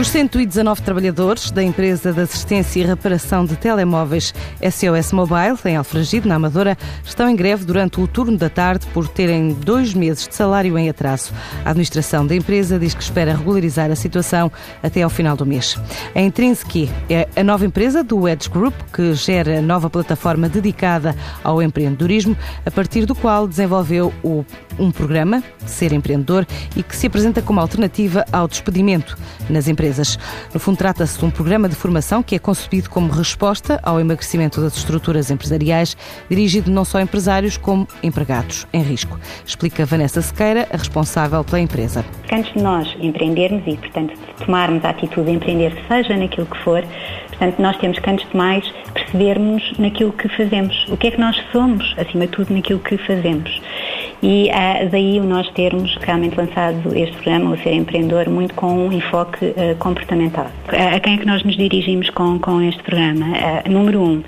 Os 119 trabalhadores da empresa de assistência e reparação de telemóveis SOS Mobile, em Alfragide, na Amadora, estão em greve durante o turno da tarde por terem dois meses de salário em atraso. A administração da empresa diz que espera regularizar a situação até ao final do mês. A Intrinsic é a nova empresa do Edge Group, que gera nova plataforma dedicada ao empreendedorismo, a partir do qual desenvolveu o, um programa, Ser Empreendedor, e que se apresenta como alternativa ao despedimento nas empresas. No fundo, trata-se de um programa de formação que é concebido como resposta ao emagrecimento das estruturas empresariais, dirigido não só a empresários como empregados em risco. Explica Vanessa Sequeira, a responsável pela empresa. Antes de nós empreendermos e, portanto, tomarmos a atitude de empreender, seja naquilo que for, portanto, nós temos que, antes de mais, percebermos naquilo que fazemos. O que é que nós somos, acima de tudo, naquilo que fazemos. E uh, daí nós termos realmente lançado este programa, o Ser Empreendedor, muito com um enfoque uh, comportamental. Uh, a quem é que nós nos dirigimos com, com este programa? número um,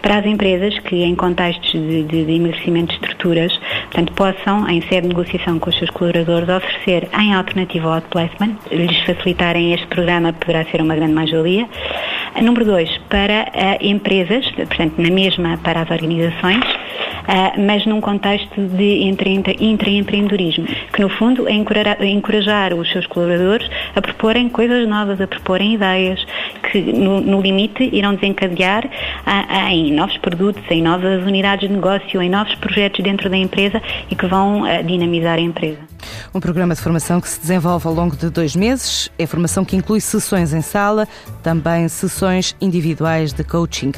para as empresas que em contextos de, de, de emagrecimento de estruturas, portanto, possam, em sede de negociação com os seus colaboradores, oferecer em alternativa ao outplacement, lhes facilitarem este programa poderá ser uma grande mais-valia. Número dois, para empresas, portanto, na mesma para as organizações, uh, mas num contexto de intraempreendedorismo, que no fundo é encorajar, os seus colaboradores a proporem coisas novas, a proporem ideias, que no, limite irão desencadear a, a, em novos produtos, em novas unidades de negócio, em novos projetos dentro da empresa e que vão dinamizar a empresa. Um programa de formação que se desenvolve ao longo de dois meses. É formação que inclui sessões em sala, também sessões individuais de coaching.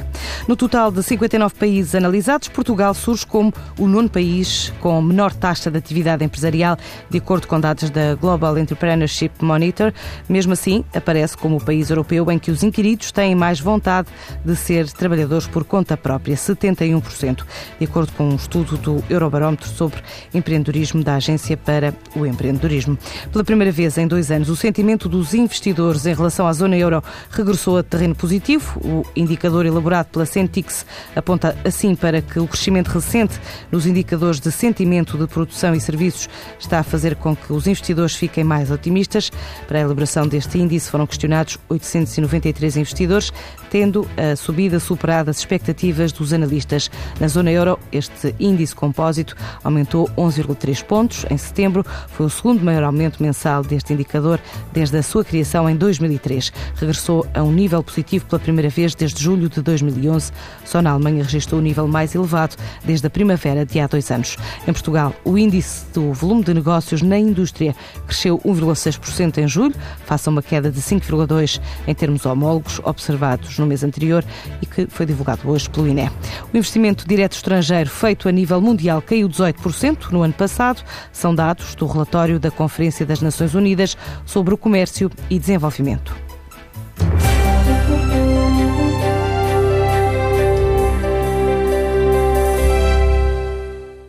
No total de 59 países analisados, Portugal surge como o nono país com menor taxa de atividade empresarial, de acordo com dados da Global Entrepreneurship Monitor. Mesmo assim, aparece como o país europeu em que os inquiridos têm mais vontade de ser trabalhadores por conta própria, 71%, de acordo com um estudo do Eurobarómetro sobre empreendedorismo da Agência para o Empreendedorismo. Pela primeira vez em dois anos, o sentimento dos investidores em relação à zona euro regressou a terreno positivo. O indicador elaborado pela Centix aponta assim para que o crescimento recente nos indicadores de sentimento de produção e serviços está a fazer com que os investidores fiquem mais otimistas. Para a elaboração deste índice foram questionados 893 investidores, tendo a subida superado as expectativas dos analistas. Na zona euro, este índice compósito aumentou 11,3 pontos em setembro, foi o segundo maior aumento mensal deste indicador desde a sua criação em 2003. Regressou a um nível positivo pela primeira vez desde julho de 2011. Só na Alemanha registrou o nível mais elevado desde a primavera de há dois anos. Em Portugal, o índice do volume de negócios na indústria cresceu 1,6% em julho, face a uma queda de 5,2% em termos homólogos observados no mês anterior e que foi divulgado hoje pelo INE. O investimento direto estrangeiro feito a nível mundial caiu 18% no ano passado. São dados relatório da Conferência das Nações Unidas sobre o Comércio e Desenvolvimento.